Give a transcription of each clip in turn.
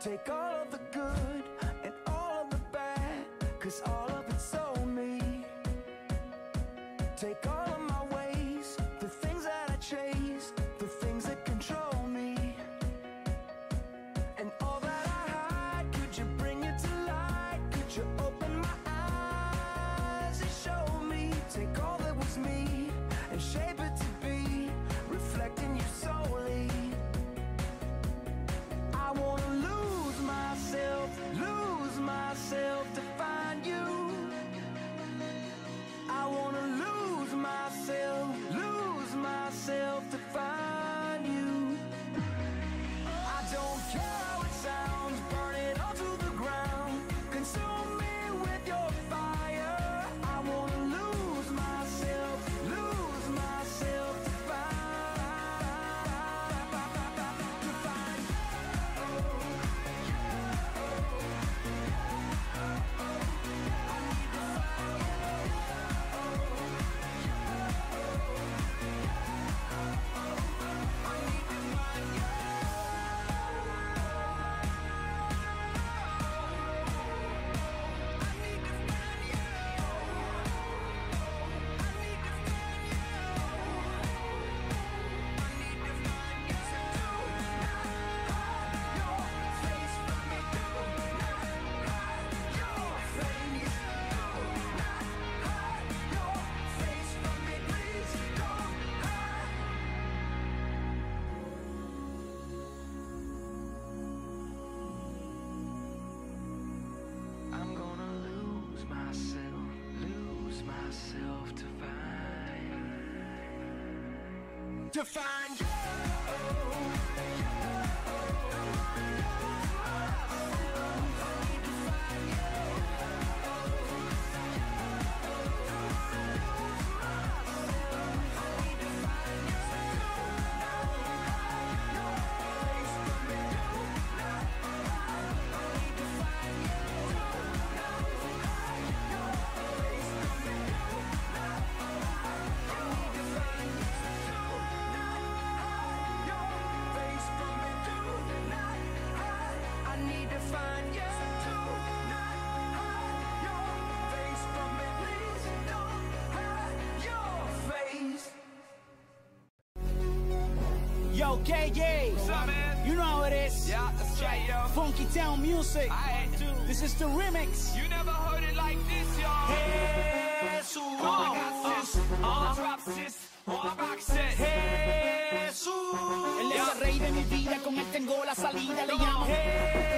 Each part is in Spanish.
Take all of the good and all of the bad Cause all myself to find. To find. okay, yeah. You know how it is. Yeah, that's right, yo. Funky Town Music. I had to. This is the remix. You never heard it like this, y'all. Hey, so oh, I got sis. Uh, uh, drop sis. Oh, I rock sis. Hey, so. Él es el rey de mi vida, con este él tengo la salida, le llamo. Hey.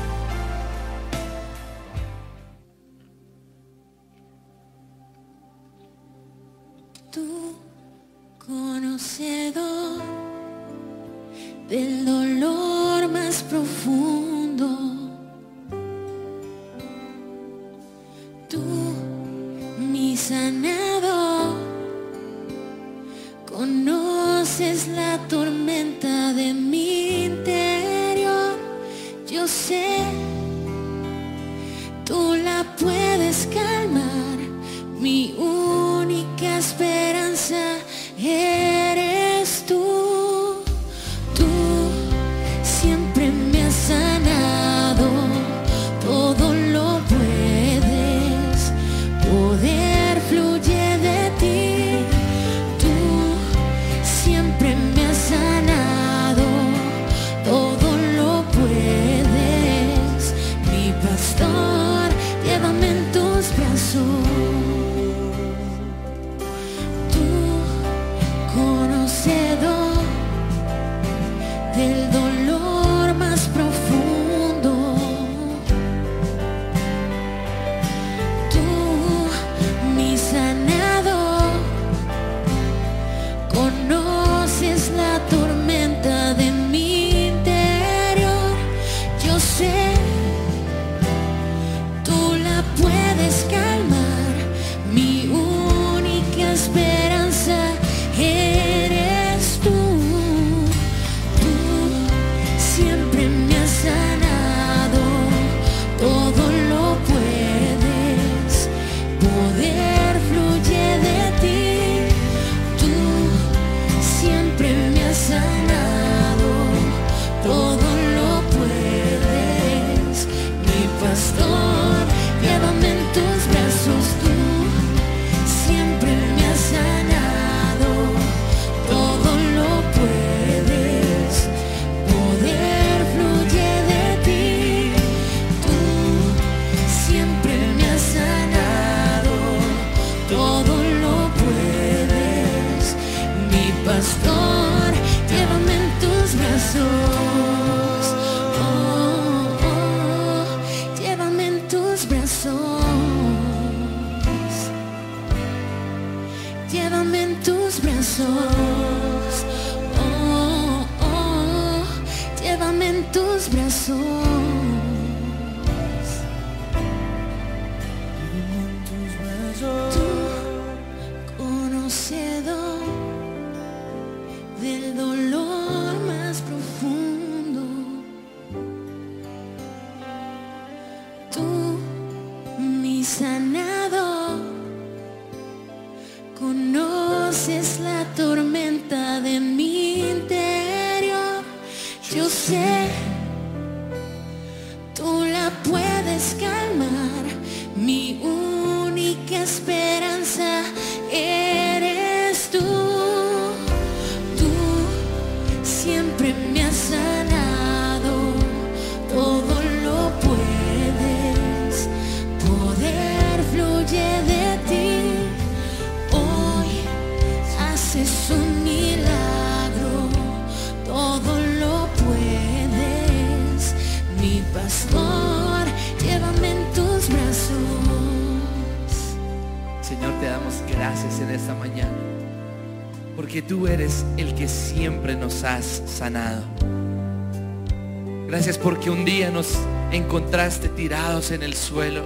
Encontraste tirados en el suelo,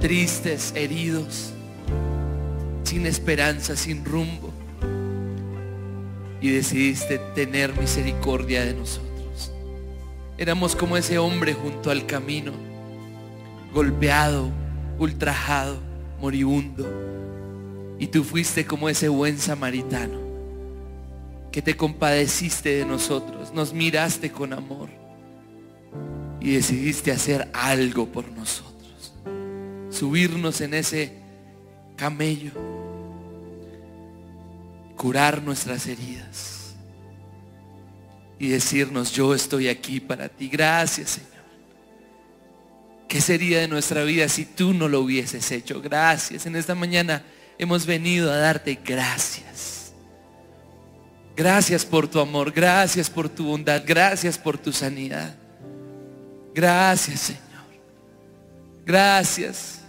tristes, heridos, sin esperanza, sin rumbo. Y decidiste tener misericordia de nosotros. Éramos como ese hombre junto al camino, golpeado, ultrajado, moribundo. Y tú fuiste como ese buen samaritano que te compadeciste de nosotros, nos miraste con amor y decidiste hacer algo por nosotros. Subirnos en ese camello, curar nuestras heridas y decirnos, yo estoy aquí para ti. Gracias, Señor. ¿Qué sería de nuestra vida si tú no lo hubieses hecho? Gracias. En esta mañana hemos venido a darte gracias. Gracias por tu amor, gracias por tu bondad, gracias por tu sanidad. Gracias, Señor. Gracias.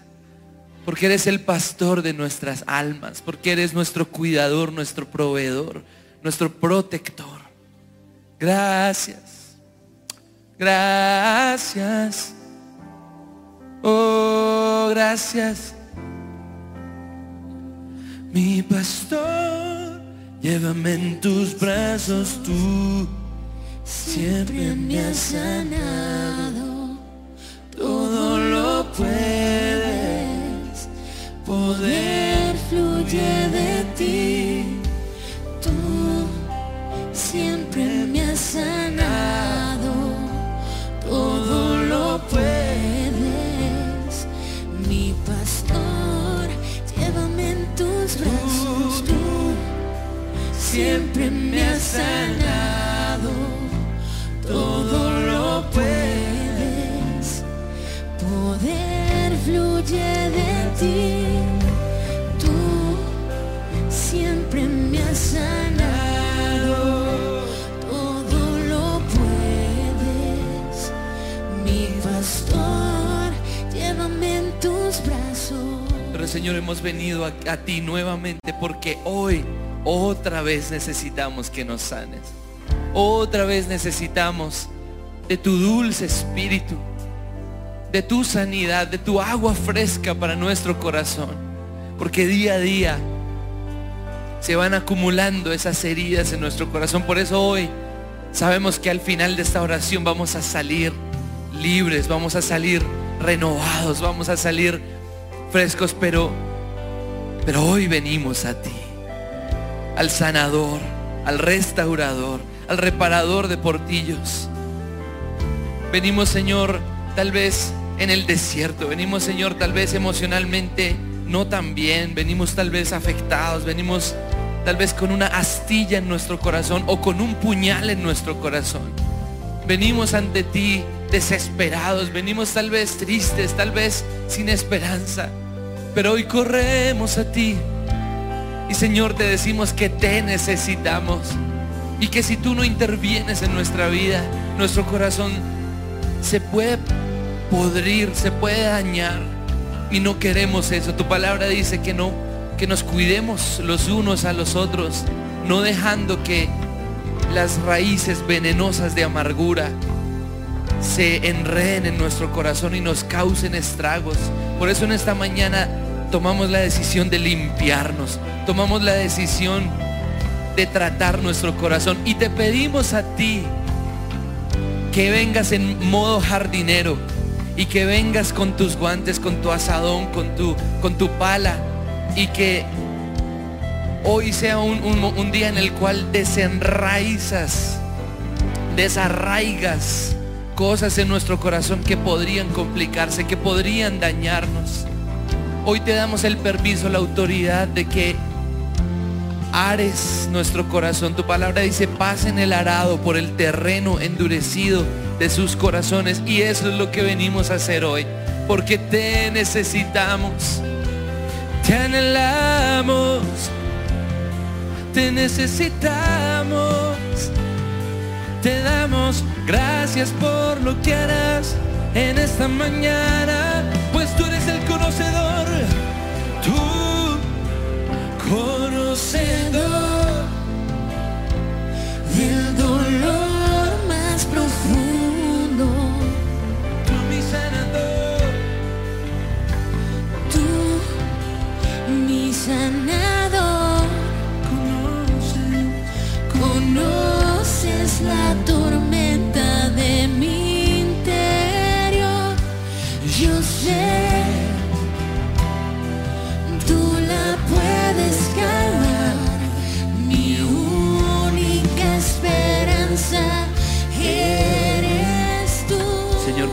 Porque eres el pastor de nuestras almas, porque eres nuestro cuidador, nuestro proveedor, nuestro protector. Gracias. Gracias. Oh, gracias. Mi pastor, llévame en tus brazos tú. Siempre me has sanado, Todo lo puedes. poder fluye de ti. Tú siempre me has sanado, todo lo puedes. Mi pastor, llévame en tus brazos. Tú siempre me has sanado, todo lo puedes, poder fluye de ti, tú siempre me has sanado, todo lo puedes, mi pastor, llévame en tus brazos. Pero Señor, hemos venido a, a ti nuevamente porque hoy otra vez necesitamos que nos sanes. Otra vez necesitamos de tu dulce espíritu, de tu sanidad, de tu agua fresca para nuestro corazón. Porque día a día se van acumulando esas heridas en nuestro corazón. Por eso hoy sabemos que al final de esta oración vamos a salir libres, vamos a salir renovados, vamos a salir frescos, pero pero hoy venimos a ti, al sanador, al restaurador, al reparador de portillos. Venimos, Señor, tal vez en el desierto, venimos, Señor, tal vez emocionalmente no tan bien, venimos tal vez afectados, venimos tal vez con una astilla en nuestro corazón o con un puñal en nuestro corazón. Venimos ante ti desesperados, venimos tal vez tristes, tal vez sin esperanza. Pero hoy corremos a ti. Y Señor, te decimos que te necesitamos. Y que si tú no intervienes en nuestra vida, nuestro corazón se puede podrir, se puede dañar. Y no queremos eso. Tu palabra dice que no, que nos cuidemos los unos a los otros, no dejando que las raíces venenosas de amargura se enreden en nuestro corazón y nos causen estragos. Por eso en esta mañana tomamos la decisión de limpiarnos, tomamos la decisión de tratar nuestro corazón y te pedimos a ti que vengas en modo jardinero y que vengas con tus guantes, con tu asadón, con tu, con tu pala y que hoy sea un, un- un día en el cual desenraizas, desarraigas cosas en nuestro corazón que podrían complicarse, que podrían dañarnos. Hoy te damos el permiso, la autoridad de que ares nuestro corazón. Tu palabra dice, pasen el arado por el terreno endurecido de sus corazones. Y eso es lo que venimos a hacer hoy. Porque te necesitamos. Te anhelamos. Te necesitamos. Te damos gracias por lo que harás en esta mañana, pues tú eres el conocedor, tú del dolor más profundo. Tú mi sanador, Tú, mi sanador, conoces la tormenta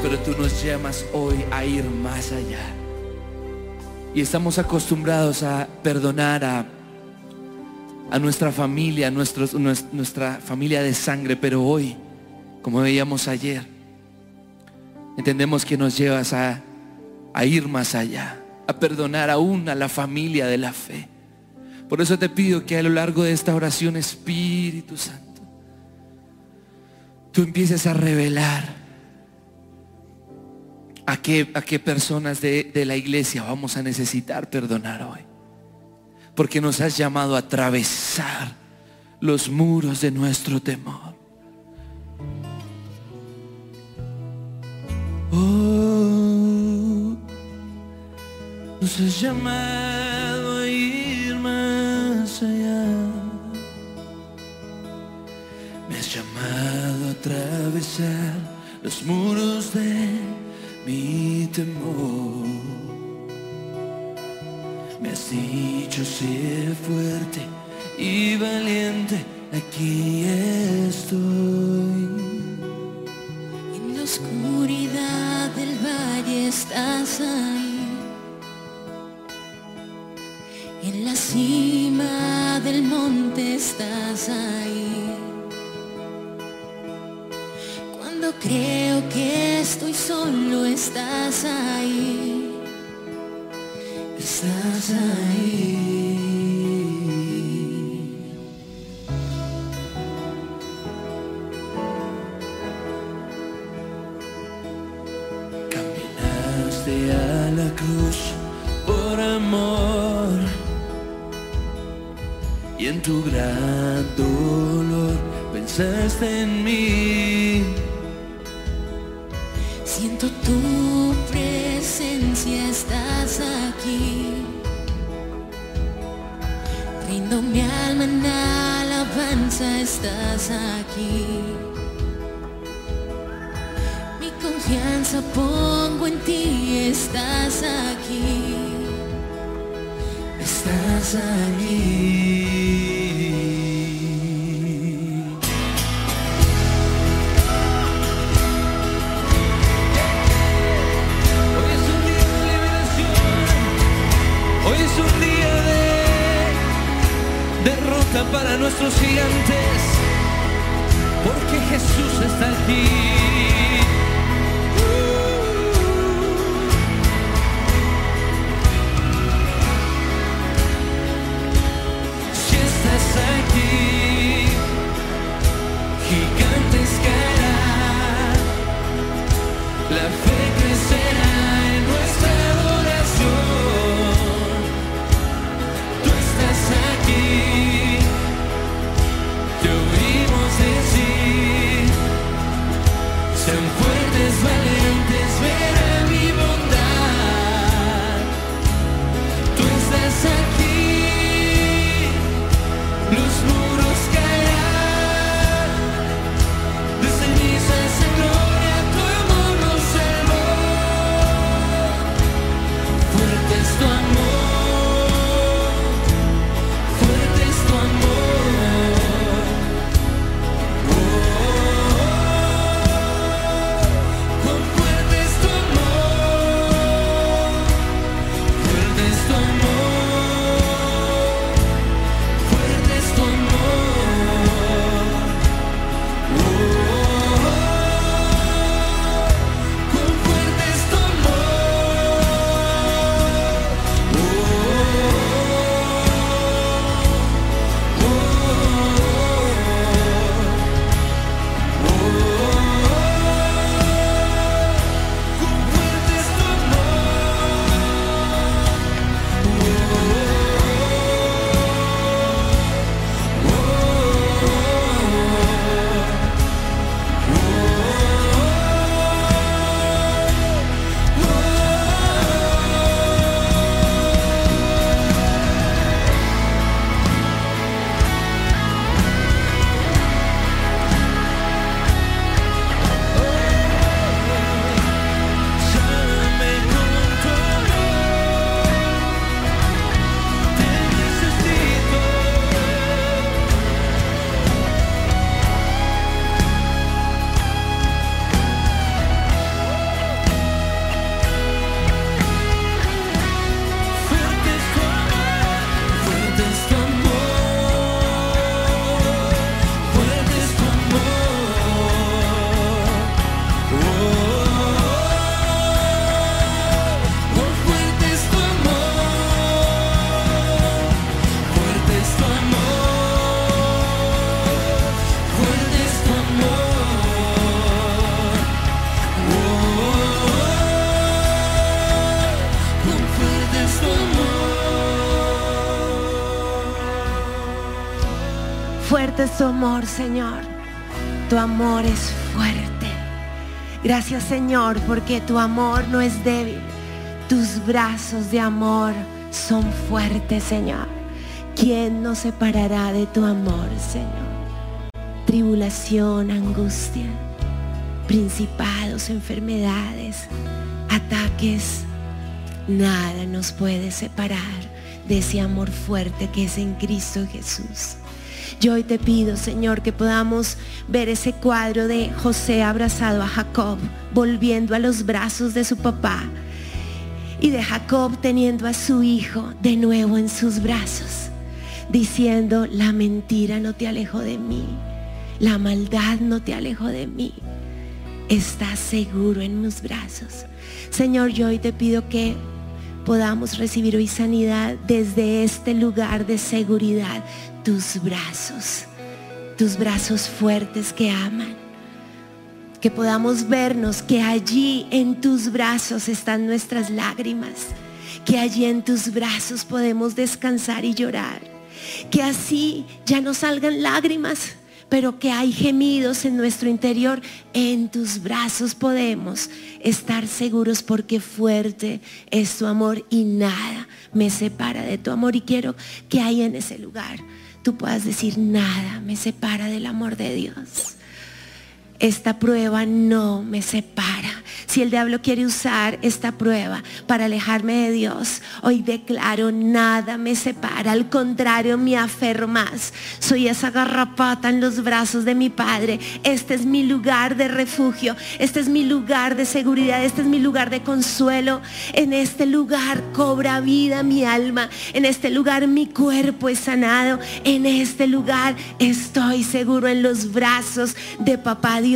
pero tú nos llamas hoy a ir más allá. Y estamos acostumbrados a perdonar a, a nuestra familia, a nuestros- nues- nuestra familia de sangre, pero hoy, como veíamos ayer, entendemos que nos llevas a, a ir más allá, a perdonar aún a la familia de la fe. Por eso te pido que a lo largo de esta oración, Espíritu Santo, tú empieces a revelar a qué, a qué personas de, de la iglesia vamos a necesitar perdonar hoy. Porque nos has llamado a atravesar los muros de nuestro temor. Oh, nos has llamado a ir más allá. Me has llamado a atravesar los muros de mi temor. Me has dicho sé fuerte y valiente, aquí estoy. En la oscuridad del valle estás ahí. En la cima del monte estás ahí. Creo que estoy solo estás ahí. estás ahí. Caminaste a la cruz por amor y en tu gran dolor pensaste en mí. Estás aquí. Mi confianza pongo en ti, estás aquí. Estás aquí. Es tu amor, Señor. Tu amor es fuerte. Gracias, Señor, porque tu amor no es débil. Tus brazos de amor son fuertes, Señor. ¿Quién nos separará de tu amor, Señor? Tribulación, angustia, principados, enfermedades, ataques, nada nos puede separar de ese amor fuerte que es en Cristo Jesús. Yo hoy te pido, Señor, que podamos ver ese cuadro de José abrazado a Jacob, volviendo a los brazos de su papá, y de Jacob teniendo a su hijo de nuevo en sus brazos, diciendo, la mentira no te alejó de mí, la maldad no te alejó de mí, estás seguro en mis brazos. Señor, yo hoy te pido que podamos recibir hoy sanidad desde este lugar de seguridad, tus brazos, tus brazos fuertes que aman. Que podamos vernos que allí en tus brazos están nuestras lágrimas, que allí en tus brazos podemos descansar y llorar, que así ya no salgan lágrimas, pero que hay gemidos en nuestro interior, en tus brazos podemos estar seguros porque fuerte es tu amor y nada me separa de tu amor. Y quiero que ahí en ese lugar tú puedas decir, nada me separa del amor de Dios. Esta prueba no me separa. Si el diablo quiere usar esta prueba para alejarme de Dios, hoy declaro nada me separa. Al contrario, me aferro más. Soy esa garrapata en los brazos de mi Padre. Este es mi lugar de refugio. Este es mi lugar de seguridad. Este es mi lugar de consuelo. En este lugar cobra vida mi alma. En este lugar mi cuerpo es sanado. En este lugar estoy seguro en los brazos de papá Dios.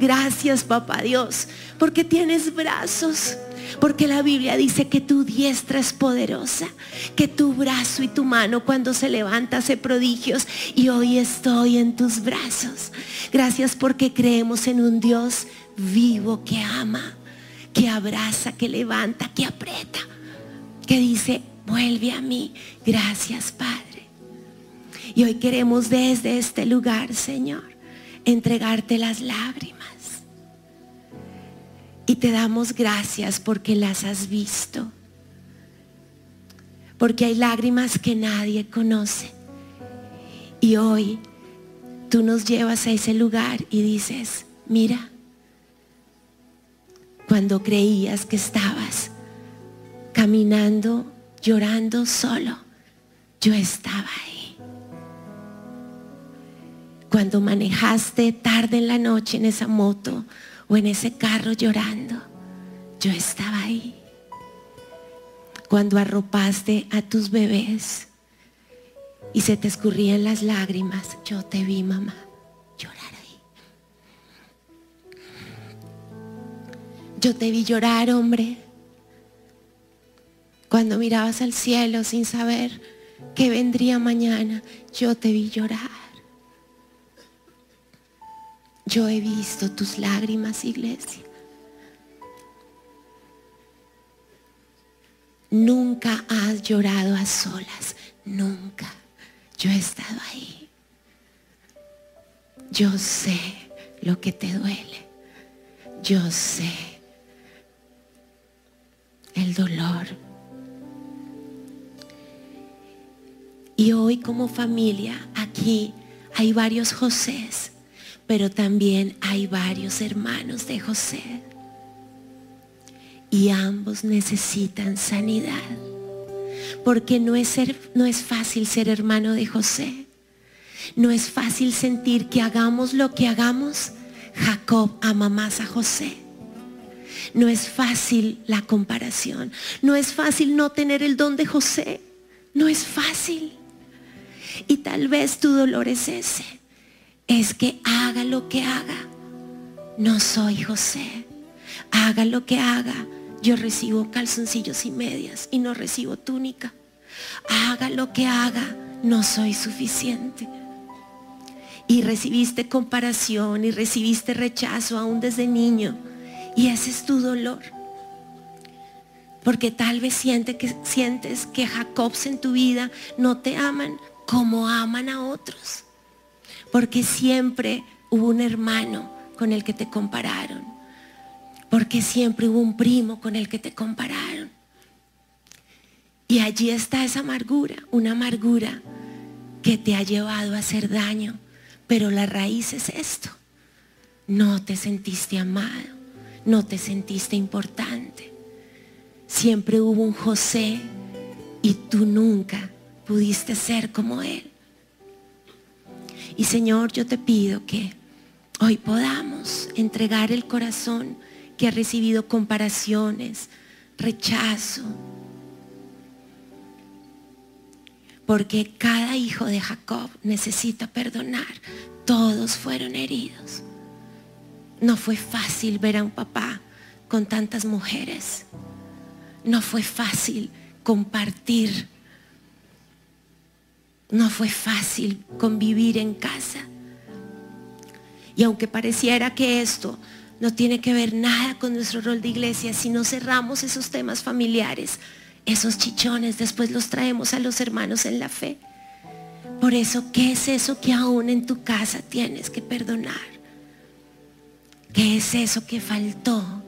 Gracias, papá Dios, porque tienes brazos. Porque la Biblia dice que tu diestra es poderosa, que tu brazo y tu mano cuando se levanta hace prodigios y hoy estoy en tus brazos. Gracias porque creemos en un Dios vivo que ama, que abraza, que levanta, que aprieta, que dice, vuelve a mí. Gracias, Padre. Y hoy queremos desde este lugar, Señor, entregarte las lágrimas. Y te damos gracias porque las has visto. Porque hay lágrimas que nadie conoce. Y hoy tú nos llevas a ese lugar y dices, mira, cuando creías que estabas caminando, llorando solo, yo estaba ahí. Cuando manejaste tarde en la noche en esa moto o en ese carro llorando, yo estaba ahí. Cuando arropaste a tus bebés y se te escurrían las lágrimas, yo te vi, mamá, llorar ahí. Yo te vi llorar, hombre. Cuando mirabas al cielo sin saber qué vendría mañana, yo te vi llorar. Yo he visto tus lágrimas, iglesia. Nunca has llorado a solas, nunca. Yo he estado ahí. Yo sé lo que te duele. Yo sé el dolor. Y hoy como familia aquí hay varios Josés pero también hay varios hermanos de José. Y ambos necesitan sanidad. Porque no es, no es fácil ser hermano de José. No es fácil sentir que hagamos lo que hagamos. Jacob ama más a José. No es fácil la comparación. No es fácil no tener el don de José. No es fácil. Y tal vez tu dolor es ese es que haga lo que haga. No soy José. Haga lo que haga. Yo recibo calzoncillos y medias y no recibo túnica. Haga lo que haga. No soy suficiente. Y recibiste comparación y recibiste rechazo aún desde niño. Y ese es tu dolor. Porque tal vez siente que, sientes que Jacobs en tu vida no te aman como aman a otros porque siempre hubo un hermano con el que te compararon, porque siempre hubo un primo con el que te compararon. Y allí está esa amargura, una amargura que te ha llevado a hacer daño, pero la raíz es esto. No te sentiste amado, no te sentiste importante. Siempre hubo un José y tú nunca pudiste ser como él. Y Señor, yo te pido que hoy podamos entregar el corazón que ha recibido comparaciones, rechazo. Porque cada hijo de Jacob necesita perdonar. Todos fueron heridos. No fue fácil ver a un papá con tantas mujeres. no fue fácil compartir. No fue fácil convivir en casa. Y aunque pareciera que esto no tiene que ver nada con nuestro rol de iglesia, si no cerramos esos temas familiares, esos chichones después los traemos a los hermanos en la fe. Por eso, ¿qué es eso que aún en tu casa tienes que perdonar? ¿Qué es eso que faltó?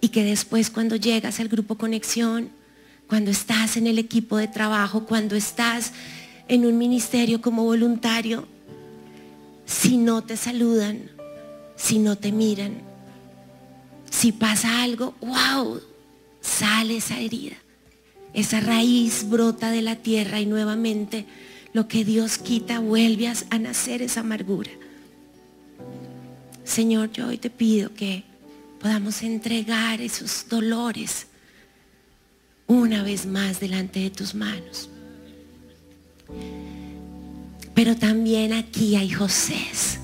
Y que después cuando llegas al grupo conexión, cuando estás en el equipo de trabajo, cuando estás en un ministerio como voluntario, si no te saludan, si no te miran, si pasa algo, wow, sale esa herida. Esa raíz brota de la tierra y nuevamente lo que Dios quita vuelve a, nacer esa amargura. Señor, yo hoy te pido que podamos entregar esos dolores una vez más delante de tus manos. Pero también aquí hay Josés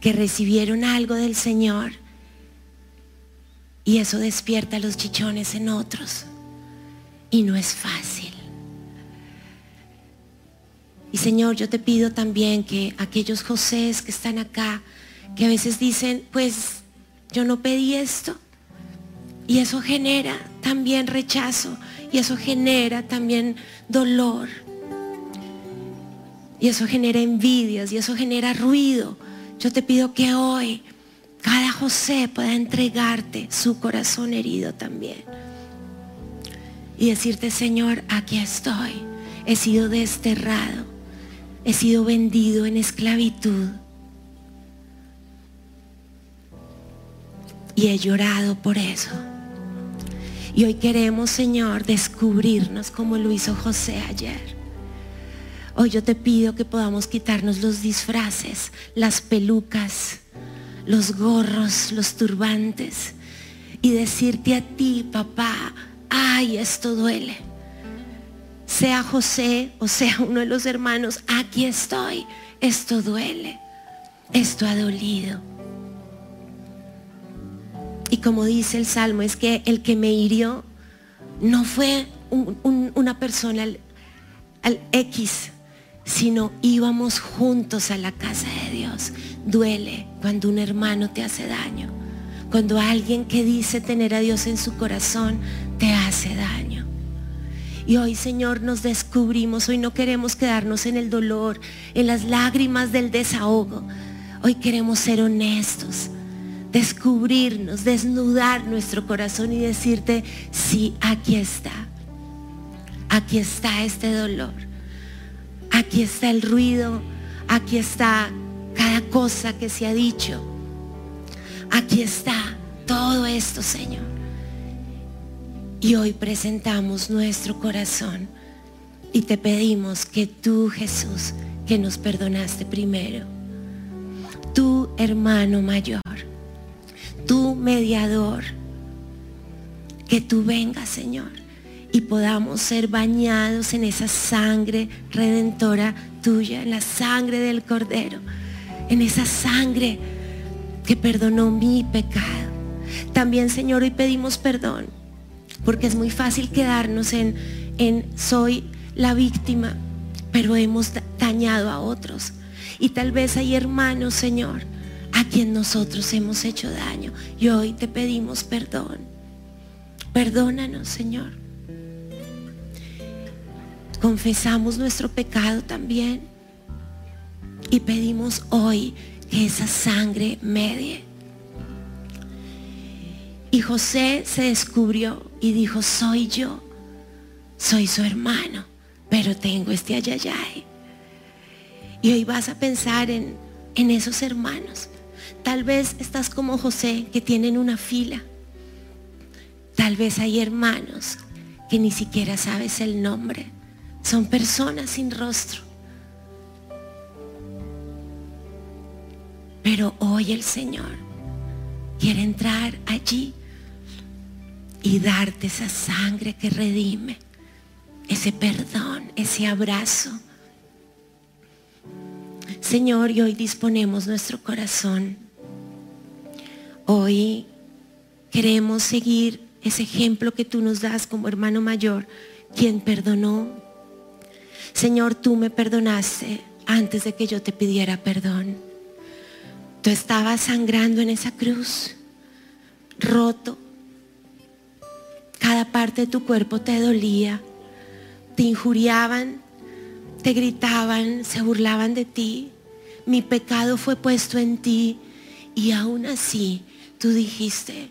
que recibieron algo del Señor y eso despierta los chichones en otros y no es fácil. Y Señor, yo te pido también que aquellos Josés que están acá, que a veces dicen, pues yo no pedí esto, y eso genera también rechazo, y eso genera también dolor, y eso genera envidias, y eso genera ruido. Yo te pido que hoy cada José pueda entregarte su corazón herido también. Y decirte, Señor, aquí estoy. He sido desterrado. He sido vendido en esclavitud. Y he llorado por eso. Y hoy queremos, Señor, descubrirnos como lo hizo José ayer. Hoy yo te pido que podamos quitarnos los disfraces, las pelucas, los gorros, los turbantes y decirte a ti, papá, ay, esto duele. Sea José o sea uno de los hermanos, aquí estoy, esto duele, esto ha dolido. Y como dice el Salmo, es que el que me hirió no fue un- un- una persona al, al X, sino íbamos juntos a la casa de Dios. Duele cuando un hermano te hace daño, cuando alguien que dice tener a Dios en su corazón te hace daño. Y hoy, Señor, nos descubrimos, hoy no queremos quedarnos en el dolor, en las lágrimas del desahogo. Hoy queremos ser honestos, descubrirnos, desnudar nuestro corazón y decirte, sí, aquí está. Aquí está este dolor. Aquí está el ruido. Aquí está cada cosa que se ha dicho. Aquí está todo esto, Señor. Y hoy presentamos nuestro corazón y te pedimos que tú, Jesús, que nos perdonaste primero, tú, hermano mayor, mediador, que tú vengas, Señor, y podamos ser bañados en esa sangre redentora tuya, en la sangre del Cordero, en esa sangre que perdonó mi pecado. También, Señor, hoy pedimos perdón, porque es muy fácil quedarnos en, en soy la víctima, pero hemos da- dañado a otros. Y tal vez hay hermanos, Señor, a quien nosotros hemos hecho daño. Y hoy te pedimos perdón. Perdónanos, Señor. Confesamos nuestro pecado también. Y pedimos hoy que esa sangre medie. Y José se descubrió y dijo, soy yo, soy su hermano, pero tengo este ayayay. Y hoy vas a pensar en, en esos hermanos. Tal vez estás como José, que tienen una fila. Tal vez hay hermanos que ni siquiera sabes el nombre. Son personas sin rostro. Pero hoy el Señor quiere entrar allí y darte esa sangre que redime, ese perdón, ese abrazo. Señor, y hoy disponemos nuestro corazón. Hoy queremos seguir ese ejemplo que tú nos das como hermano mayor, quien perdonó. Señor, tú me perdonaste antes de que yo te pidiera perdón. Tú estabas sangrando en esa cruz, roto. Cada parte de tu cuerpo te dolía, te injuriaban, te gritaban, se burlaban de ti. Mi pecado fue puesto en ti y aún así tú dijiste,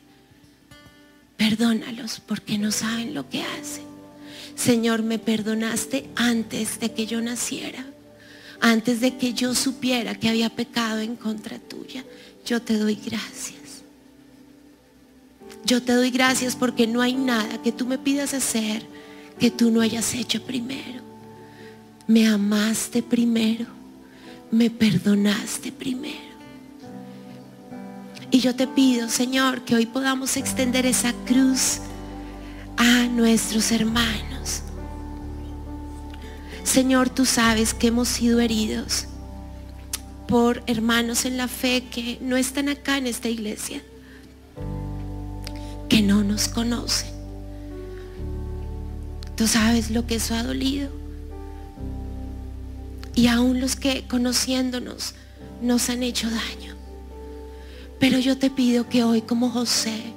perdónalos porque no saben lo que hacen. Señor, me perdonaste antes de que yo naciera, antes de que yo supiera que había pecado en contra tuya. Yo te doy gracias. Yo te doy gracias porque no hay nada que tú me pidas hacer que tú no hayas hecho primero. Me amaste primero, me perdonaste primero. Y yo te pido, Señor, que hoy podamos extender esa cruz a nuestros hermanos. Señor, tú sabes que hemos sido heridos por hermanos en la fe que no están acá en esta iglesia, que no nos conocen. Tú sabes lo que eso ha dolido. Y aún los que conociéndonos nos han hecho daño. Pero yo te pido que hoy como José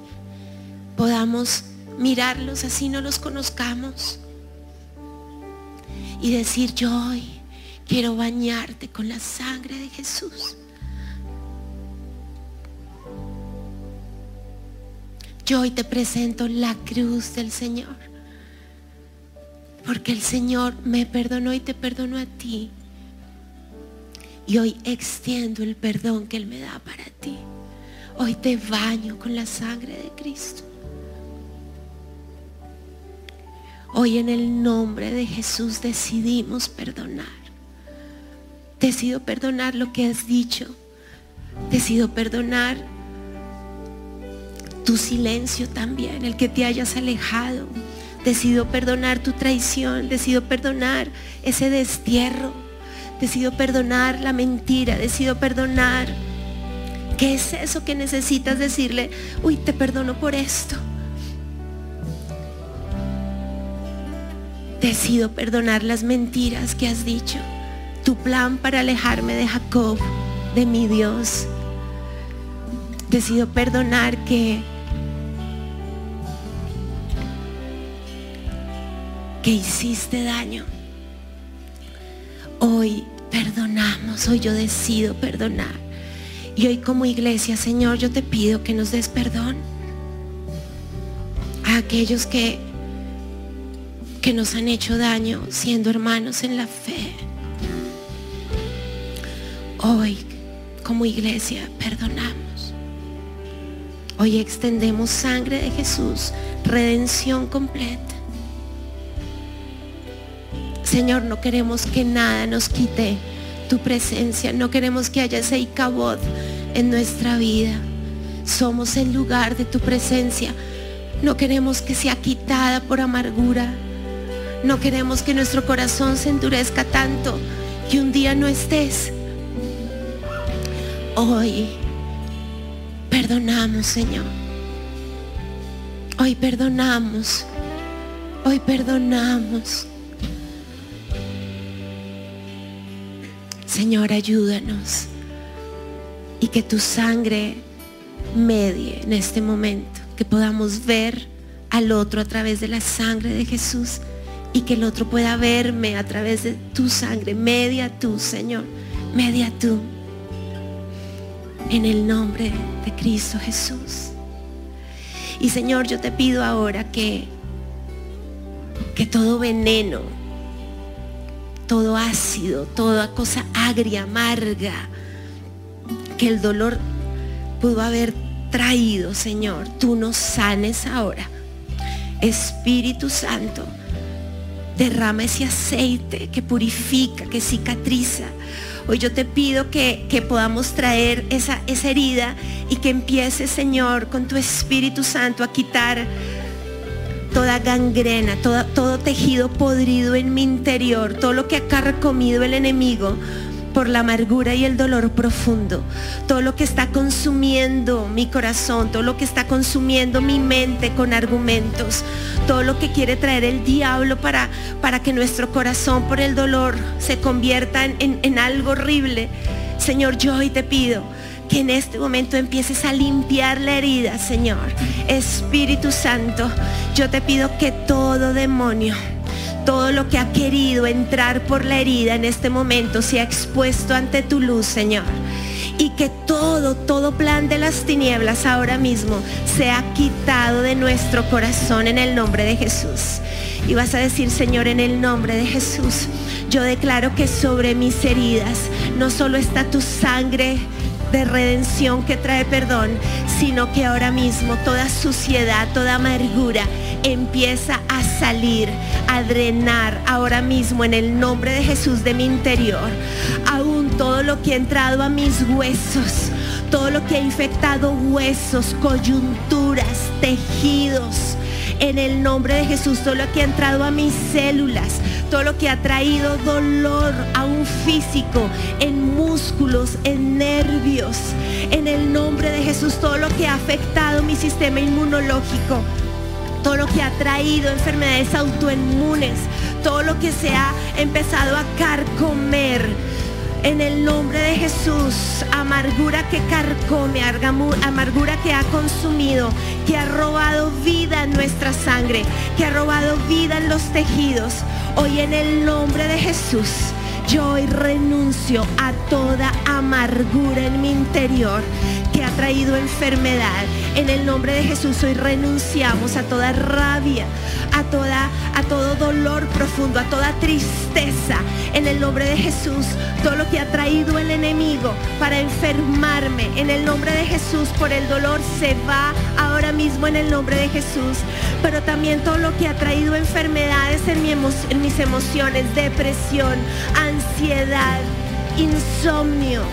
podamos mirarlos así no los conozcamos y decir yo hoy quiero bañarte con la sangre de Jesús. Yo hoy te presento la cruz del Señor. Porque el Señor me perdonó y te perdonó a ti. Y hoy extiendo el perdón que Él me da para ti. Hoy te baño con la sangre de Cristo. Hoy en el nombre de Jesús decidimos perdonar. Decido perdonar lo que has dicho. Decido perdonar tu silencio también, el que te hayas alejado. Decido perdonar tu traición. Decido perdonar ese destierro. Decido perdonar la mentira. Decido perdonar. ¿Qué es eso que necesitas decirle? Uy, te perdono por esto. Decido perdonar las mentiras que has dicho. Tu plan para alejarme de Jacob, de mi Dios. Decido perdonar que que hiciste daño. Hoy perdonamos, hoy yo decido perdonar. Y hoy como iglesia, Señor, yo te pido que nos des perdón a aquellos que que nos han hecho daño siendo hermanos en la fe. Hoy como iglesia perdonamos. Hoy extendemos sangre de Jesús, redención completa. Señor, no queremos que nada nos quite tu presencia. No queremos que haya ese en nuestra vida. Somos el lugar de tu presencia. No queremos que sea quitada por amargura. No queremos que nuestro corazón se endurezca tanto que un día no estés. Hoy perdonamos, Señor. Hoy perdonamos. Hoy perdonamos. Señor, ayúdanos. Y que tu sangre medie en este momento. Que podamos ver al otro a través de la sangre de Jesús. Y que el otro pueda verme a través de tu sangre. Media tú, Señor. Media tú. En el nombre de Cristo Jesús. Y Señor, yo te pido ahora que, que todo veneno, todo ácido, toda cosa agria, amarga, que el dolor pudo haber traído, Señor, tú nos sanes ahora. Espíritu Santo, derrama ese aceite que purifica, que cicatriza. Hoy yo te pido que, que podamos traer esa, esa herida y que empiece, Señor, con tu Espíritu Santo a quitar toda gangrena, toda- todo tejido podrido en mi interior, todo lo que ha carcomido el enemigo, por la amargura y el dolor profundo. Todo lo que está consumiendo mi corazón, todo lo que está consumiendo mi mente con argumentos, todo lo que quiere traer el diablo para, para que nuestro corazón por el dolor se convierta en, en- en algo horrible. Señor, yo hoy te pido que en este momento empieces a limpiar la herida, Señor. Espíritu Santo, yo te pido que todo demonio, todo lo que ha querido entrar por la herida en este momento sea expuesto ante tu luz, Señor. Y que todo, todo plan de las tinieblas ahora mismo sea quitado de nuestro corazón en el nombre de Jesús. Y vas a decir, Señor, en el nombre de Jesús, yo declaro que sobre mis heridas no solo está tu sangre de redención que trae perdón, sino que ahora mismo toda suciedad, toda amargura empieza a salir, a drenar ahora mismo en el nombre de Jesús de mi interior. Aún todo lo que ha entrado a mis huesos, todo lo que ha infectado huesos, coyunturas, tejidos, en el nombre de Jesús, todo lo que ha entrado a mis células, todo lo que ha traído dolor a un físico, en músculos, en nervios, en el nombre de Jesús, todo lo que ha afectado mi sistema inmunológico, todo lo que ha traído enfermedades autoinmunes, todo lo que se ha empezado a carcomer. En el nombre de Jesús, amargura que carcome, amargura que ha consumido, que ha robado vida en nuestra sangre, que ha robado vida en los tejidos. Hoy en el nombre de Jesús, yo hoy renuncio a toda amargura en mi interior que ha traído enfermedad. En el nombre de Jesús hoy renunciamos a toda rabia, a toda a todo dolor profundo, a toda tristeza. En el nombre de Jesús, todo lo que ha traído el enemigo para enfermarme, en el nombre de Jesús, por el dolor se va ahora mismo en el nombre de Jesús. Pero también todo lo que ha traído enfermedades en, en mis emociones, depresión, ansiedad, insomnio,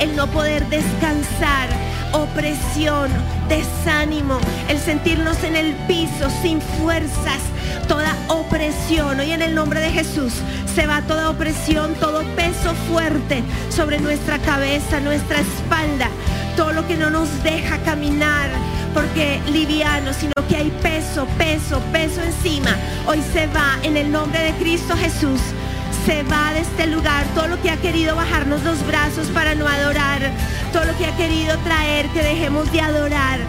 el no poder descansar, opresión, desánimo, el sentirnos en el piso sin fuerzas, toda opresión. Hoy en el nombre de Jesús se va toda opresión, todo peso fuerte sobre nuestra cabeza, nuestra espalda, todo lo que no nos deja caminar porque liviano, sino que hay peso, peso, peso encima. Hoy se va en el nombre de Cristo Jesús se va de este lugar, todo lo que ha querido bajarnos los brazos para no adorar, todo lo que ha querido traer, que dejemos de adorar,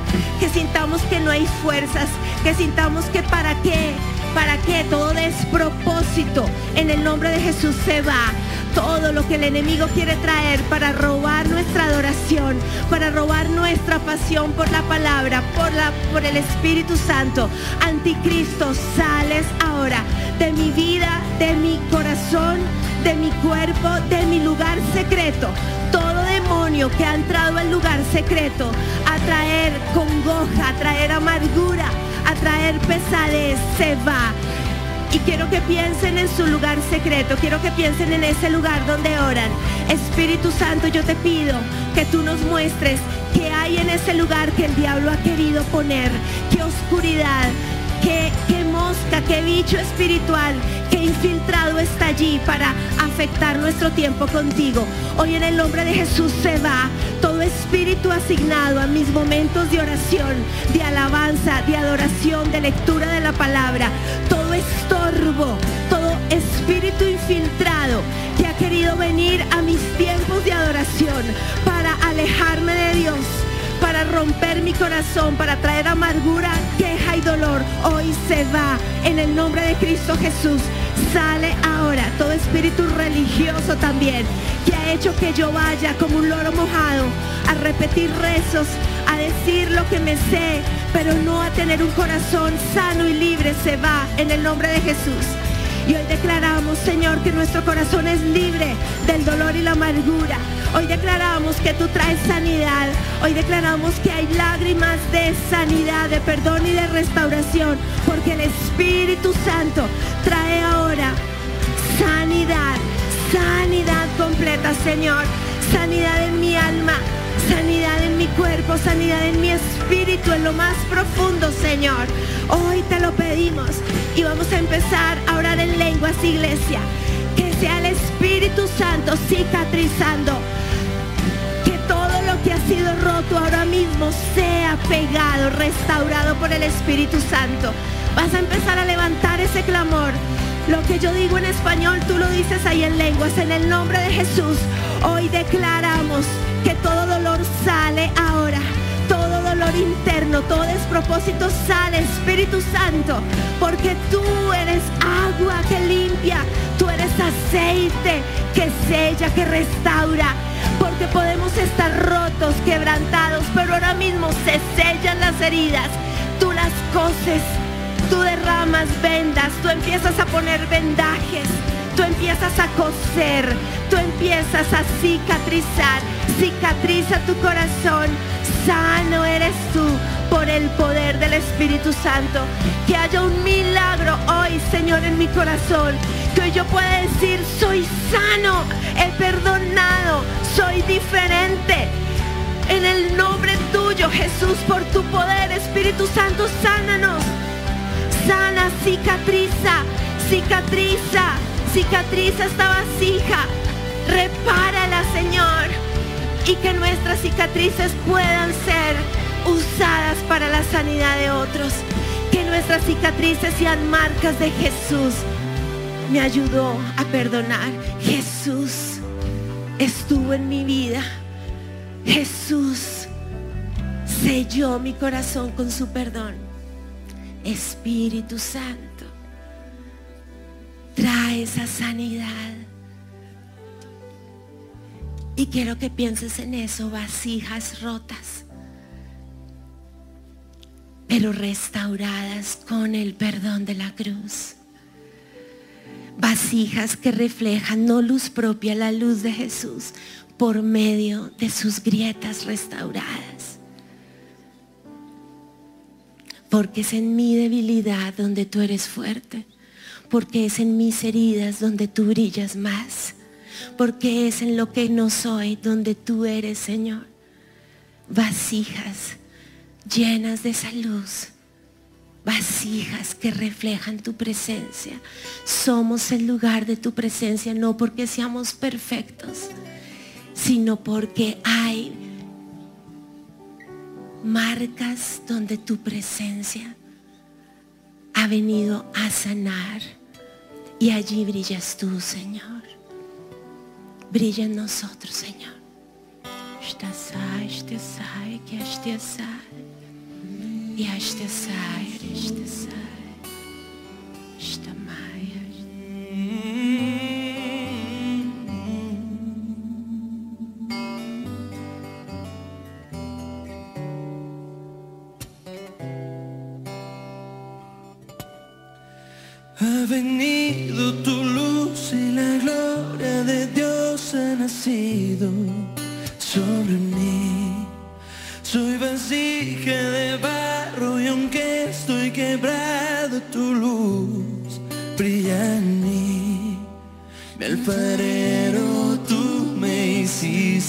que sintamos que no hay fuerzas, que sintamos que para qué, para qué, todo despropósito, en el nombre de Jesús se va. Todo lo que el enemigo quiere traer para robar nuestra adoración, para robar nuestra pasión por la palabra, por, la, por el Espíritu Santo. Anticristo, sales ahora de mi vida, de mi corazón, de mi cuerpo, de mi lugar secreto. Todo demonio que ha entrado al lugar secreto a traer congoja, a traer amargura, a traer pesadez, se va. Y quiero que piensen en su lugar secreto, quiero que piensen en ese lugar donde oran. Espíritu Santo, yo te pido que tú nos muestres qué hay en ese lugar que el diablo ha querido poner, qué oscuridad, qué, qué mosca, qué bicho espiritual, qué infiltrado está allí para afectar nuestro tiempo contigo. Hoy en el nombre de Jesús se va todo espíritu asignado a mis momentos de oración, de alabanza, de adoración, de lectura de la palabra, estorbo, todo espíritu infiltrado que ha querido venir a mis tiempos de adoración para alejarme de Dios para romper mi corazón, para traer amargura, queja y dolor, hoy se va en el nombre de Cristo Jesús. Sale ahora todo espíritu religioso también, que ha hecho que yo vaya como un loro mojado a repetir rezos, a decir lo que me sé, pero no a tener un corazón sano y libre, se va en el nombre de Jesús. Y hoy declaramos, Señor, que nuestro corazón es libre del dolor y la amargura. Hoy declaramos que tú traes sanidad. Hoy declaramos que hay lágrimas de sanidad, de perdón y de restauración. Porque el Espíritu Santo trae ahora sanidad, sanidad completa, Señor. Sanidad en mi alma, sanidad en mi cuerpo, sanidad en mi espíritu, en lo más profundo, Señor. Hoy te lo pedimos y vamos a empezar a orar en lenguas, iglesia. Que sea el Espíritu Santo cicatrizando. Que todo lo que ha sido roto ahora mismo sea pegado, restaurado por el Espíritu Santo. Vas a empezar a levantar ese clamor. Lo que yo digo en español, tú lo dices ahí en lenguas. En el nombre de Jesús, hoy declaramos sale ahora. Todo dolor interno, todo despropósito sale, Espíritu Santo, porque tú eres agua que limpia, tú eres aceite que sella, que restaura, porque podemos estar rotos, quebrantados, pero ahora mismo se sellan las heridas, tú las coses, tú derramas vendas, tú empiezas a poner vendajes, tú empiezas a coser, tú empiezas a cicatrizar, cicatriza tu corazón, sano eres tú por el poder del Espíritu Santo. Que haya un milagro hoy, Señor, en mi corazón. Que yo pueda decir, soy sano, he perdonado, soy diferente. En el nombre tuyo, Jesús, por tu poder, Espíritu Santo, sánanos. Sana, cicatriza, cicatriza, cicatriza esta vasija. Repárala, Señor. Y que nuestras cicatrices puedan ser usadas para la sanidad de otros. Que nuestras cicatrices sean marcas de Jesús. Me ayudó a perdonar. Jesús estuvo en mi vida. Jesús selló mi corazón con su perdón. Espíritu Santo, trae esa sanidad. Y quiero que pienses en eso, vasijas rotas, pero restauradas con el perdón de la cruz. Vasijas que reflejan no luz propia, la luz de Jesús por medio de sus grietas restauradas. Porque es en mi debilidad donde tú eres fuerte. Porque es en mis heridas donde tú brillas más. Porque es en lo que no soy donde tú eres, Señor. Vasijas llenas de esa luz. Vasijas que reflejan tu presencia. Somos el lugar de tu presencia, no porque seamos perfectos, sino porque hay marcas donde tu presencia ha venido a sanar y allí brillas tú, Señor. Brilla en nosotros, Señor. Estasai,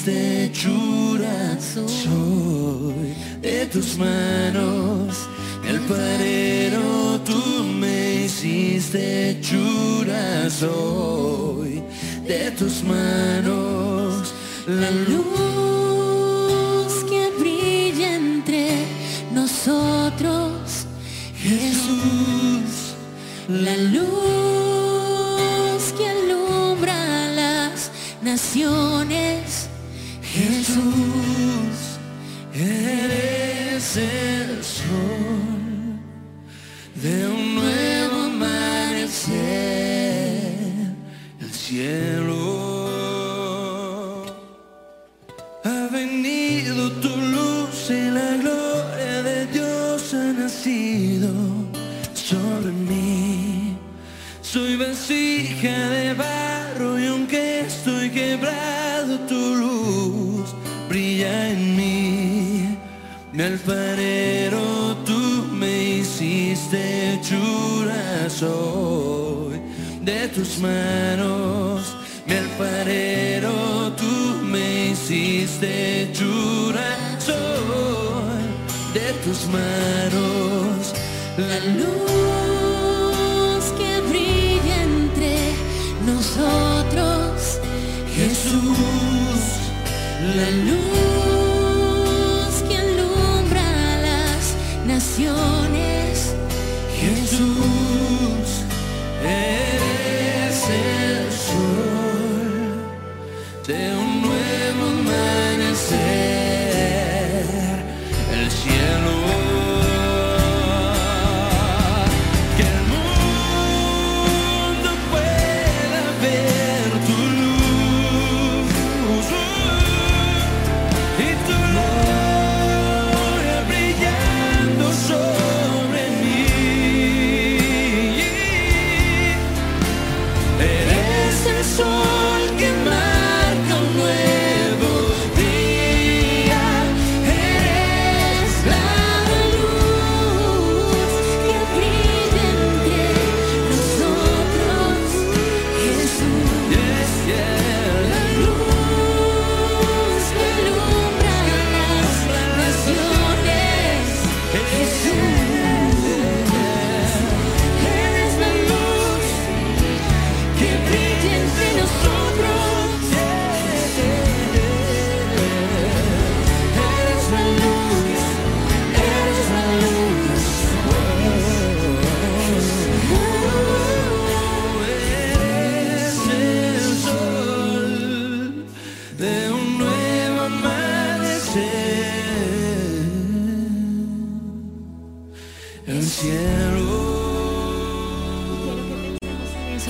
hechura. Soy de tus manos. Mi alfarero, tú me hiciste hechura. Soy de tus manos. La luz que brilla entre nosotros, Jesús. la luz alfarero, tú me hiciste hechura, soy de tus manos. Mi alfarero, tú me hiciste hechura, soy de tus manos. La luz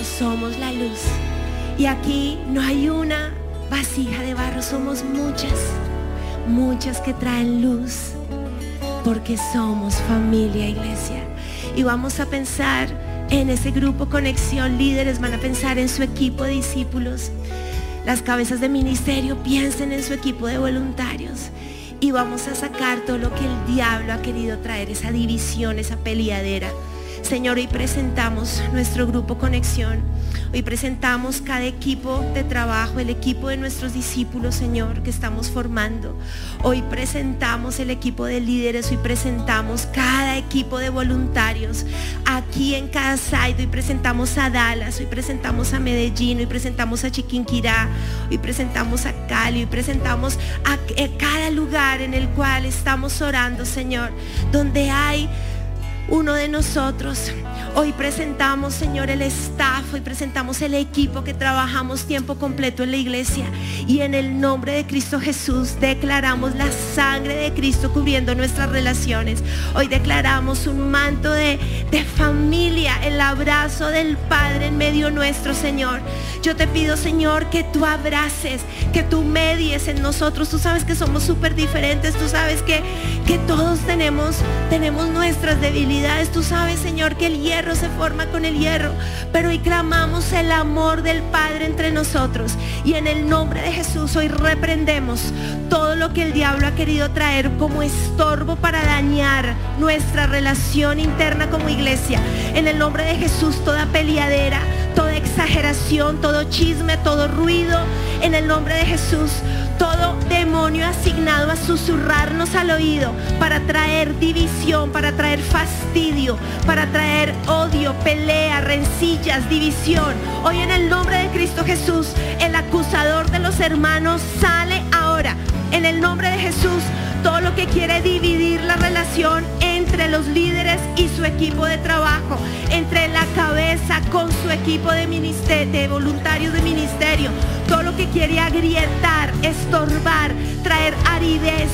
Somos la luz. Y aquí no hay una vasija de barro, somos muchas, muchas que traen luz, porque somos familia iglesia. Y vamos a pensar en ese grupo Conexión Líderes, van a pensar en su equipo de discípulos. Las cabezas de ministerio piensen en su equipo de voluntarios. Y vamos a sacar todo lo que el diablo ha querido traer, esa división, esa peleadera. Señor, hoy presentamos nuestro grupo Conexión. Hoy presentamos cada equipo de trabajo, el equipo de nuestros discípulos, Señor, que estamos formando. Hoy presentamos el equipo de líderes, hoy presentamos cada equipo de voluntarios. Aquí en cada site, hoy presentamos a Dallas, hoy presentamos a Medellín, hoy presentamos a Chiquinquirá, hoy presentamos a Cali, hoy presentamos a a cada lugar en el cual estamos orando, Señor, donde hay uno de nosotros. Hoy presentamos, Señor, el staff, hoy presentamos el equipo que trabajamos tiempo completo en la iglesia. Y en el nombre de Cristo Jesús declaramos la sangre de Cristo cubriendo nuestras relaciones. Hoy declaramos un manto de, de familia, el abrazo del Padre en medio nuestro, Señor. Yo te pido, Señor, que tú abraces, que tú medies en nosotros. Tú sabes que somos súper diferentes, tú sabes que, que todos tenemos, tenemos nuestras debilidades. Tú sabes, Señor, que el hierro se forma con el hierro, pero hoy clamamos el amor del Padre entre nosotros. Y en el nombre de Jesús hoy reprendemos todo lo que el diablo ha querido traer como estorbo para dañar nuestra relación interna como iglesia. En el nombre de Jesús toda peleadera, toda exageración, todo chisme, todo ruido, en el nombre de Jesús, todo demonio asignado a susurrarnos al oído para traer división, para traer fastidio, para traer odio, pelea, rencillas, división. Hoy en el nombre de Cristo Jesús, el acusador de los hermanos sale ahora. En el nombre de Jesús, todo lo que quiere dividir la relación entre los líderes y su equipo de trabajo, entre con su equipo de, de voluntarios de ministerio, todo lo que quiere agrietar, estorbar, traer aridez,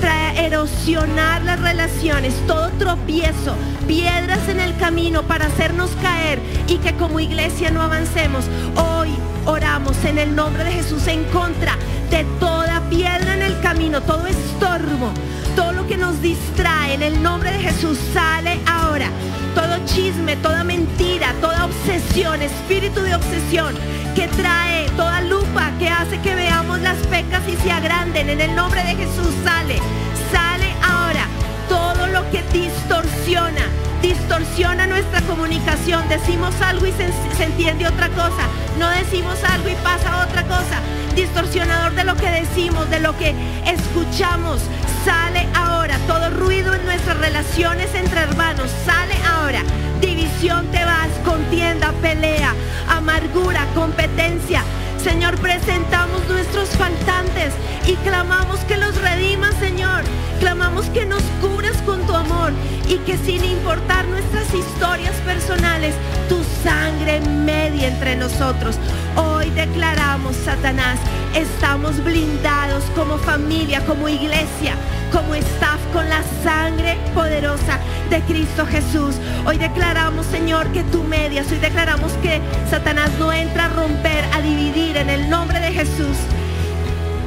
traer, erosionar las relaciones, todo tropiezo, piedras en el camino para hacernos caer y que como iglesia no avancemos. Hoy oramos en el nombre de Jesús en contra de toda piedra en el camino, todo estorbo, que nos distrae en el nombre de Jesús sale ahora. Todo chisme, toda mentira, toda obsesión, espíritu de obsesión que trae toda lupa que hace que veamos las pecas y se agranden. En el nombre de Jesús sale, sale ahora todo lo que distorsiona, distorsiona nuestra comunicación. Decimos algo y se, entiende otra cosa. No decimos algo y pasa otra cosa. Distorsionador de lo que decimos, de lo que escuchamos. Sale ahora. Todo ruido en nuestras relaciones entre hermanos. Sale ahora. División te vas, contienda, pelea, amargura, competencia. Señor, presentamos nuestros faltantes y clamamos que los redimas, Señor. Clamamos que nos cubras con tu amor y que sin importar nuestras historias personales, tu sangre medie entre nosotros. Hoy declaramos, Satanás, estamos blindados como familia, como iglesia, como staff con la sangre poderosa de Cristo Jesús. Hoy declaramos, Señor, que tú medias. Hoy declaramos que Satanás no entra a romper, a dividir en el nombre de Jesús.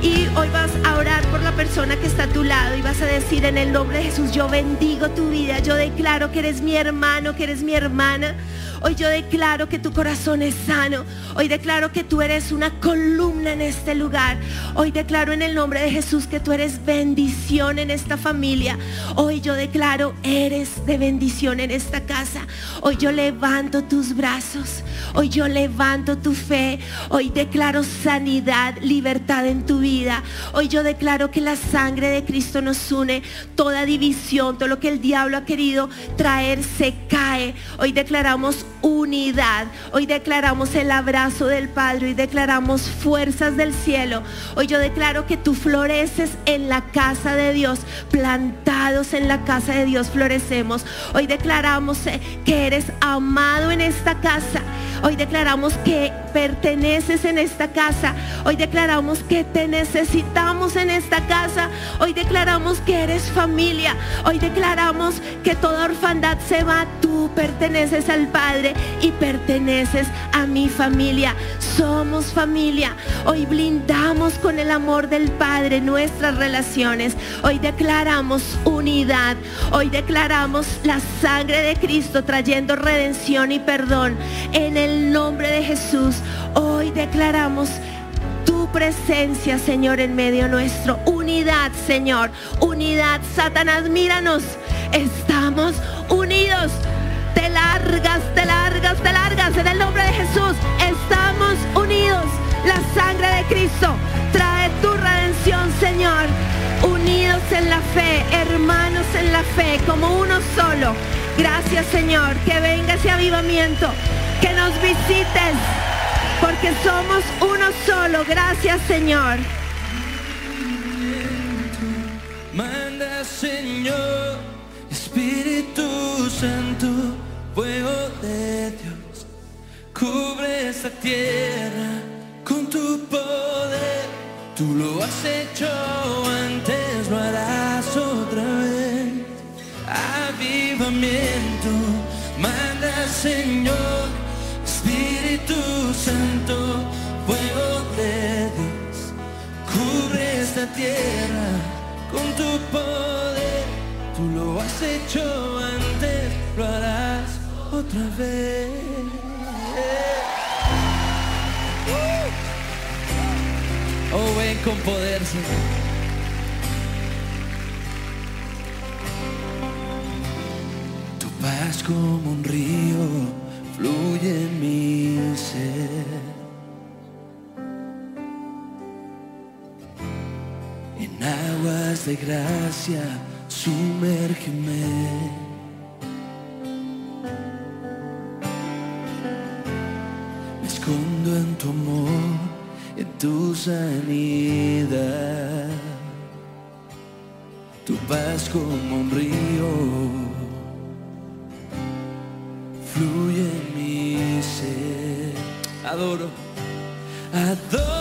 Y hoy vas a orar por la persona que está a tu lado y vas a decir en el nombre de Jesús, yo bendigo tu vida, yo declaro que eres mi hermano, que eres mi hermana. Hoy yo declaro que tu corazón es sano. Hoy declaro que tú eres una columna en este lugar. Hoy declaro en el nombre de Jesús que tú eres bendición en esta familia. Hoy yo declaro eres de bendición en esta casa. Hoy yo levanto tus brazos. Hoy yo levanto tu fe. Hoy declaro sanidad, libertad en tu vida. Hoy yo declaro que la sangre de Cristo nos une. Toda división, todo lo que el diablo ha querido traer se cae. Hoy declaramos unidad. Hoy declaramos el abrazo del Padre. Hoy declaramos fuerzas del cielo. Hoy yo declaro que tú floreces en la casa de Dios. Plantados en la casa de Dios florecemos. Hoy declaramos eh, que eres amado en esta casa. Hoy declaramos que perteneces en esta casa. Hoy declaramos que te necesitamos en esta casa. Hoy declaramos que eres familia. Hoy declaramos que toda orfandad se va. Tú perteneces al Padre y perteneces a mi familia. Somos familia. Hoy blindamos con el amor del Padre nuestras relaciones. Hoy declaramos unidad. Hoy declaramos la sangre de Cristo trayendo redención y perdón. En el nombre de Jesús, hoy declaramos tu presencia, Señor, en medio nuestro. Unidad, Señor. Unidad. Satanás, míranos. Estamos unidos. Te largas, te largas, te largas. En el nombre de Jesús, estamos unidos. La sangre de Cristo trae tu redención, Señor. Unidos en la fe, hermanos en la fe, como uno solo. Gracias, Señor. Que venga ese avivamiento. Que nos visites. Porque somos uno solo. Gracias, Señor. Manda Señor, Espíritu Santo, fuego de Dios, cubre esta tierra con tu poder. Tú lo has hecho antes, lo harás otra vez. Avivamiento, manda Señor, Espíritu Santo, fuego de Dios, cubre esta tierra con tu poder. Tú lo has hecho antes, lo harás otra vez. Oh, ven con poder, Señor. Tu paz como un río fluye en mi de gracia, sumérgeme. Me escondo en tu amor, en tu sanidad. Tu paz como un río fluye en mi ser. Adoro, adoro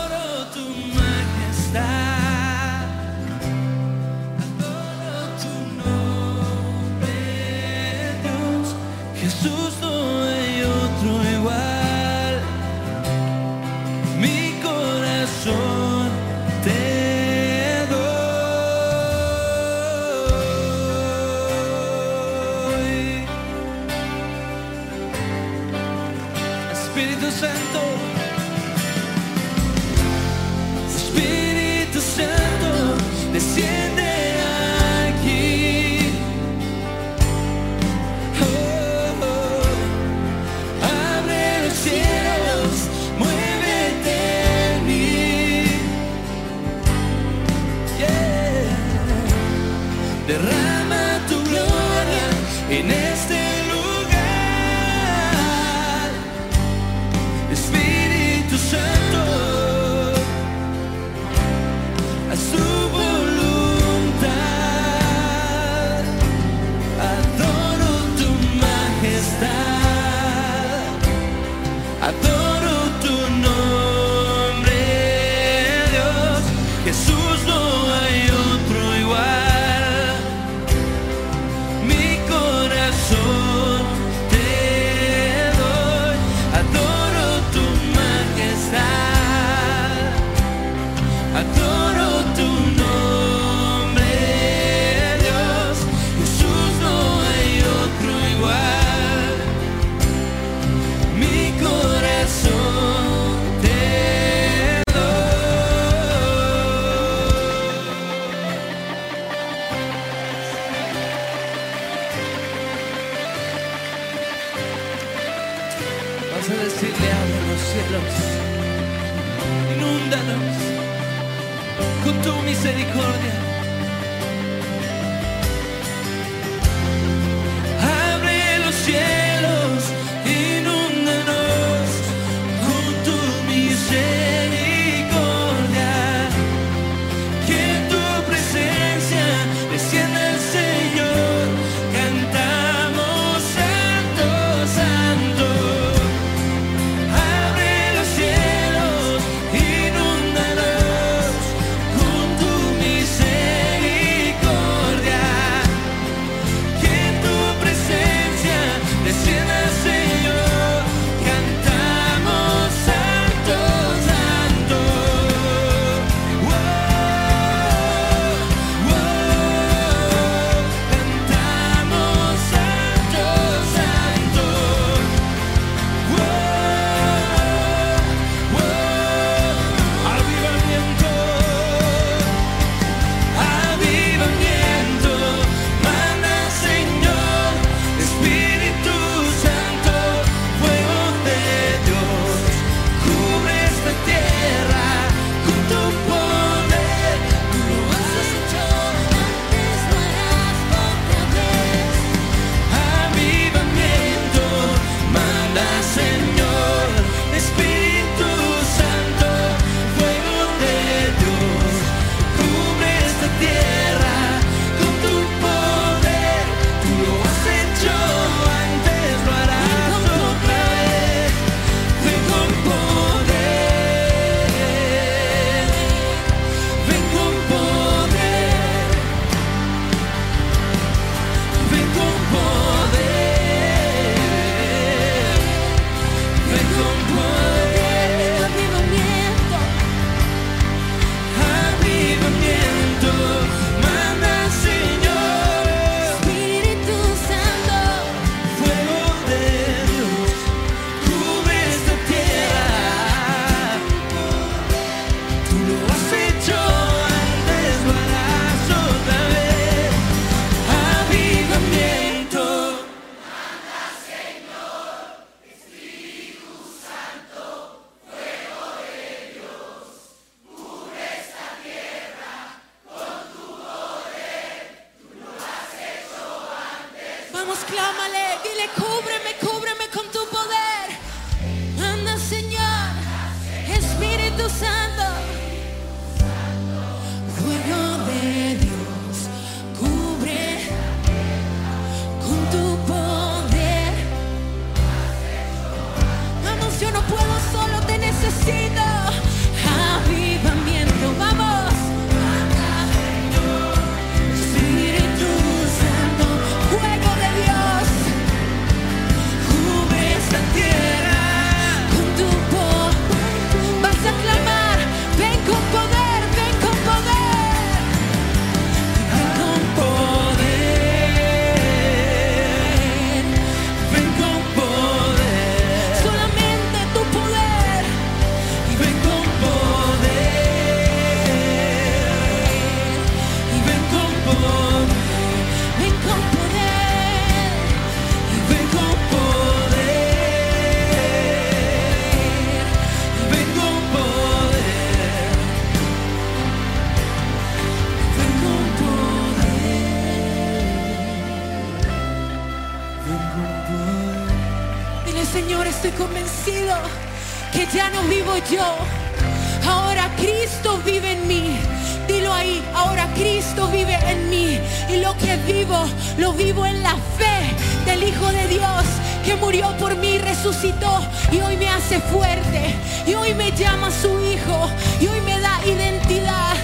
su hijo y hoy me da identidad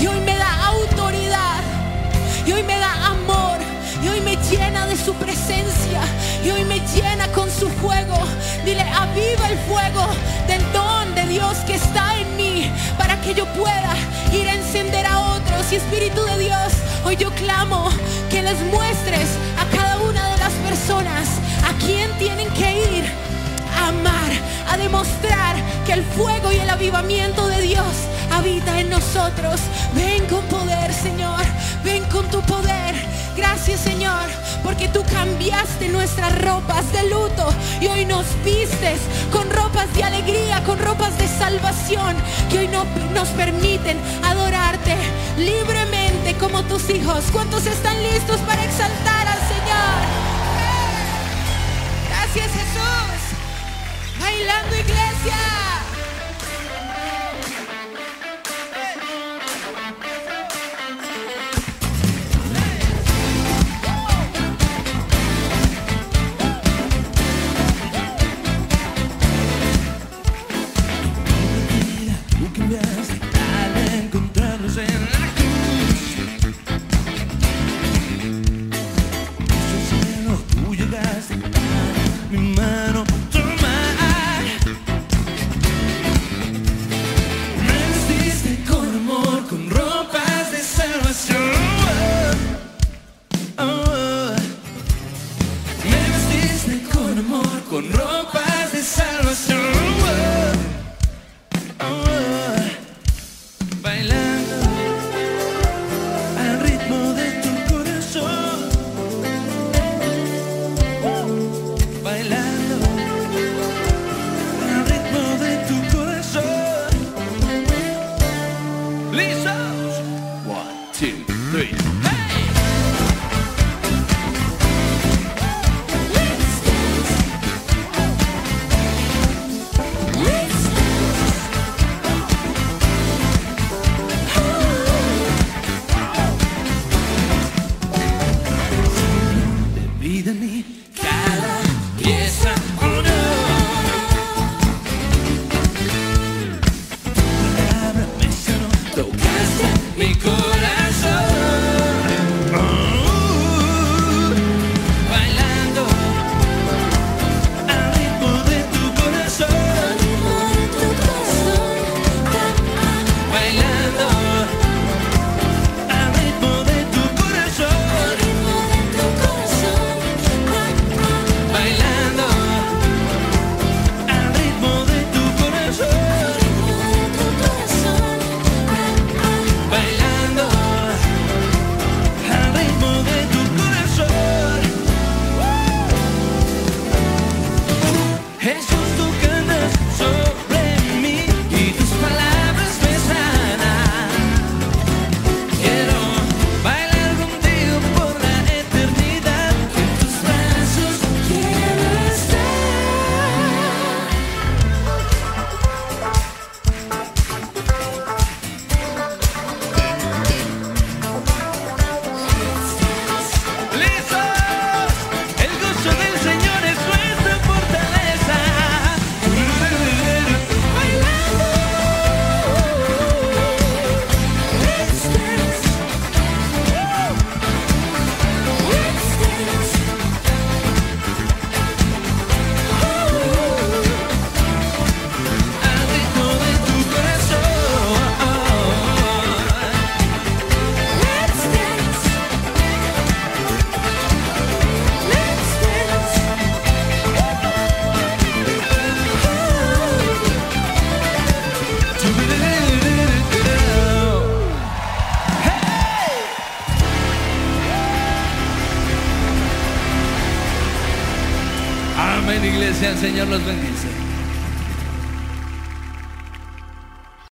y hoy me da autoridad y hoy me da amor y hoy me llena de su presencia y hoy me llena con su fuego. Dile, aviva el fuego del don de Dios que está en mí para que yo pueda ir a encender a otros. Y Espíritu de Dios, hoy yo clamo que les muestres a cada una de las personas a quién tienen que ir a amar, a demostrar que el fuego y el avivamiento de Dios habita en nosotros. Ven con poder, Señor. Ven con tu poder. Gracias, Señor, porque tú cambiaste nuestras ropas de luto y hoy nos vistes con ropas de alegría, con ropas de salvación que hoy no, nos permiten adorarte libremente como tus hijos. ¿Cuántos están listos para exaltar al Señor? Bailando iglesia.